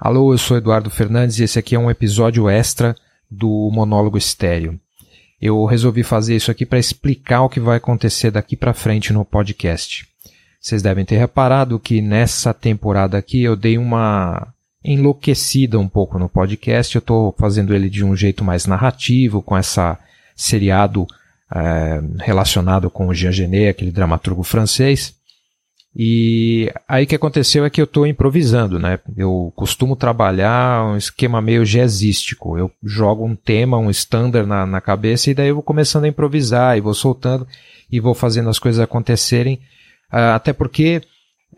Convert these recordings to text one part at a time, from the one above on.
Alô, eu sou Eduardo Fernandes e esse aqui é um episódio extra do Monólogo Estéreo. Eu resolvi fazer isso aqui para explicar o que vai acontecer daqui para frente no podcast. Vocês devem ter reparado que nessa temporada aqui eu dei uma enlouquecida um pouco no podcast. Eu estou fazendo ele de um jeito mais narrativo, com essa seriado é, relacionado com o Jean Genet, aquele dramaturgo francês. E aí o que aconteceu é que eu estou improvisando, né? Eu costumo trabalhar um esquema meio jazzístico. Eu jogo um tema, um standard na, na cabeça e daí eu vou começando a improvisar e vou soltando e vou fazendo as coisas acontecerem. Uh, até porque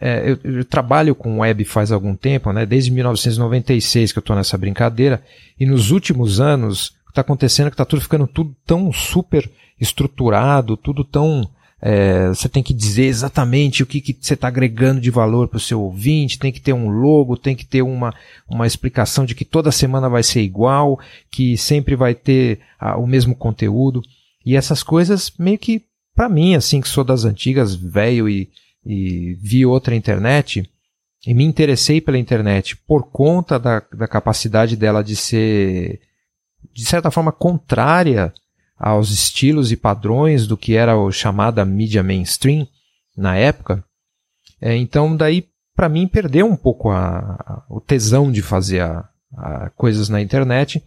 é, eu, eu, trabalho com web faz algum tempo, né? Desde 1996 que eu estou nessa brincadeira e nos últimos anos o que está acontecendo é que está tudo ficando tudo tão super estruturado, tudo tão é, você tem que dizer exatamente o que, que você está agregando de valor para o seu ouvinte, tem que ter um logo, tem que ter uma, uma explicação de que toda semana vai ser igual, que sempre vai ter o mesmo conteúdo. E essas coisas, meio que, para mim, assim, que sou das antigas, velho e, e vi outra internet, e me interessei pela internet por conta da, da capacidade dela de ser, de certa forma, contrária aos estilos e padrões do que era o chamada mídia mainstream na época. É, então, daí, para mim, perdeu um pouco a, a, o tesão de fazer a, coisas na internet,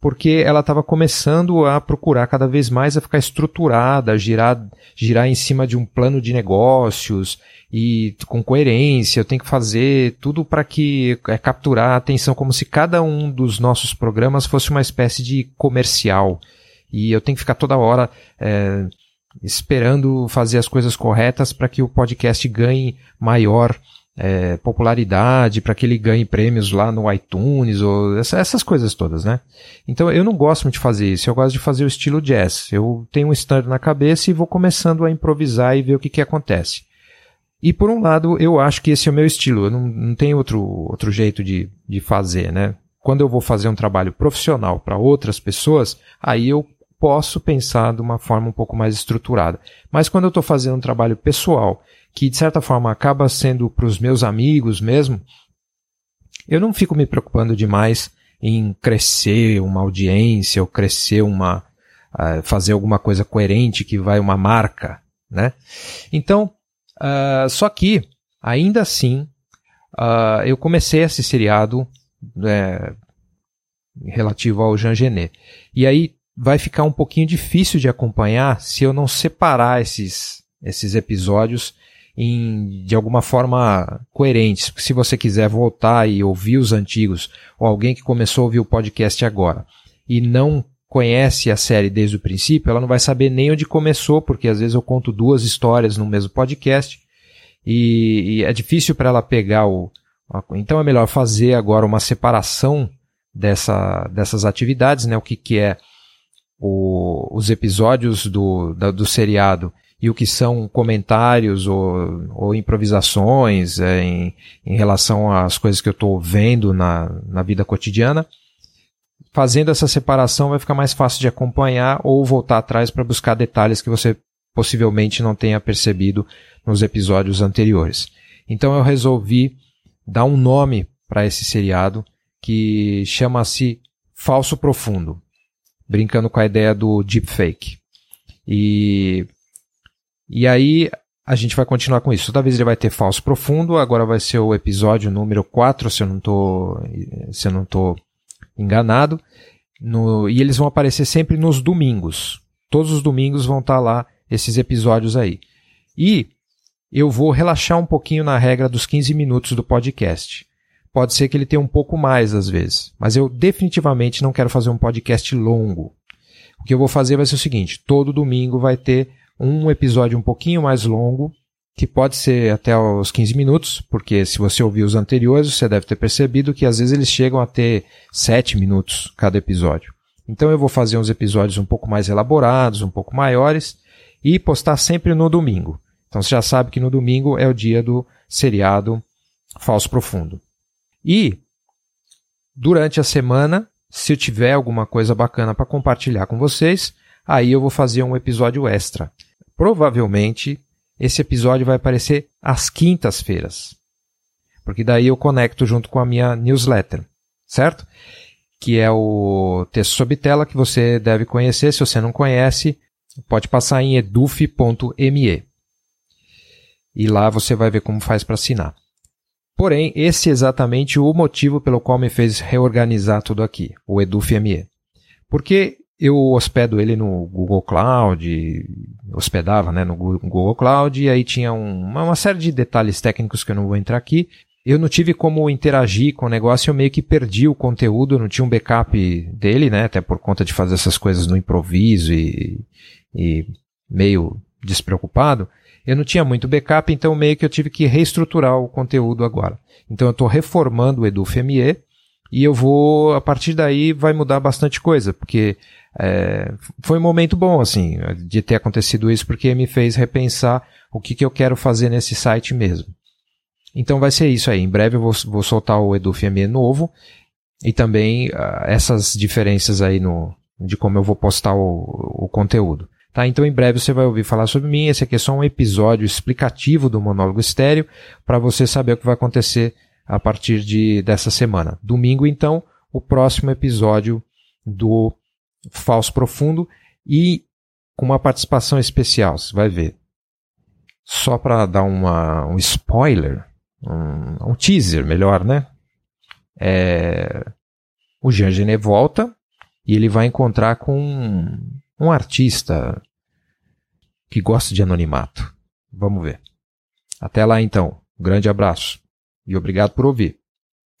porque ela estava começando a procurar cada vez mais a ficar estruturada, a girar, girar em cima de um plano de negócios e com coerência. Eu tenho que fazer tudo para que é, capturar a atenção, como se cada um dos nossos programas fosse uma espécie de comercial e eu tenho que ficar toda hora é, esperando fazer as coisas corretas para que o podcast ganhe maior é, popularidade, para que ele ganhe prêmios lá no iTunes, ou essa, essas coisas todas, né? Então eu não gosto de fazer isso, eu gosto de fazer o estilo jazz. Eu tenho um stand na cabeça e vou começando a improvisar e ver o que, que acontece. E por um lado, eu acho que esse é o meu estilo, eu não, não tenho outro, outro jeito de, de fazer, né? Quando eu vou fazer um trabalho profissional para outras pessoas, aí eu posso pensar de uma forma um pouco mais estruturada. Mas quando eu estou fazendo um trabalho pessoal, que de certa forma acaba sendo para os meus amigos mesmo, eu não fico me preocupando demais em crescer uma audiência ou crescer uma uh, fazer alguma coisa coerente que vai uma marca, né? Então, uh, só que ainda assim uh, eu comecei esse seriado é, relativo ao Jean Genet. E aí vai ficar um pouquinho difícil de acompanhar se eu não separar esses, esses episódios em, de alguma forma coerentes. Se você quiser voltar e ouvir os antigos, ou alguém que começou a ouvir o podcast agora e não conhece a série desde o princípio, ela não vai saber nem onde começou, porque às vezes eu conto duas histórias no mesmo podcast e, e é difícil para ela pegar o. Então é melhor fazer agora uma separação dessa, dessas atividades, né? O que, que é o, os episódios do, da, do seriado e o que são comentários ou, ou improvisações é, em, em relação às coisas que eu estou vendo na, na vida cotidiana. Fazendo essa separação vai ficar mais fácil de acompanhar ou voltar atrás para buscar detalhes que você possivelmente não tenha percebido nos episódios anteriores. Então eu resolvi dar um nome para esse seriado que chama-se Falso Profundo brincando com a ideia do deepfake. E, e aí a gente vai continuar com isso. Toda vez ele vai ter falso profundo, agora vai ser o episódio número 4, se eu não tô, se eu não tô enganado. No, e eles vão aparecer sempre nos domingos. Todos os domingos vão estar tá lá esses episódios aí. E eu vou relaxar um pouquinho na regra dos 15 minutos do podcast. Pode ser que ele tenha um pouco mais às vezes, mas eu definitivamente não quero fazer um podcast longo. O que eu vou fazer vai ser o seguinte: todo domingo vai ter um episódio um pouquinho mais longo, que pode ser até os 15 minutos, porque se você ouvir os anteriores, você deve ter percebido que às vezes eles chegam a ter 7 minutos cada episódio. Então eu vou fazer uns episódios um pouco mais elaborados, um pouco maiores, e postar sempre no domingo. Então você já sabe que no domingo é o dia do seriado Falso Profundo. E durante a semana, se eu tiver alguma coisa bacana para compartilhar com vocês, aí eu vou fazer um episódio extra. Provavelmente esse episódio vai aparecer às quintas-feiras. porque daí eu conecto junto com a minha newsletter, certo? Que é o texto sob tela que você deve conhecer. Se você não conhece, pode passar em eduf.me. E lá você vai ver como faz para assinar. Porém, esse é exatamente o motivo pelo qual me fez reorganizar tudo aqui, o EduFME. Porque eu hospedo ele no Google Cloud, hospedava né, no Google Cloud, e aí tinha um, uma série de detalhes técnicos que eu não vou entrar aqui. Eu não tive como interagir com o negócio, eu meio que perdi o conteúdo, não tinha um backup dele, né? Até por conta de fazer essas coisas no improviso e, e meio despreocupado. Eu não tinha muito backup, então meio que eu tive que reestruturar o conteúdo agora. Então eu estou reformando o EduFME e eu vou, a partir daí, vai mudar bastante coisa, porque é, foi um momento bom, assim, de ter acontecido isso, porque me fez repensar o que, que eu quero fazer nesse site mesmo. Então vai ser isso aí. Em breve eu vou, vou soltar o EduFME novo e também uh, essas diferenças aí no, de como eu vou postar o, o conteúdo. Tá? Então, em breve você vai ouvir falar sobre mim. Esse aqui é só um episódio explicativo do monólogo estéreo para você saber o que vai acontecer a partir de, dessa semana. Domingo, então, o próximo episódio do Falso Profundo e com uma participação especial, você vai ver. Só para dar uma, um spoiler, um, um teaser, melhor, né? É, o Jean Genet volta e ele vai encontrar com um artista que gosta de anonimato. Vamos ver. Até lá então. Um grande abraço e obrigado por ouvir.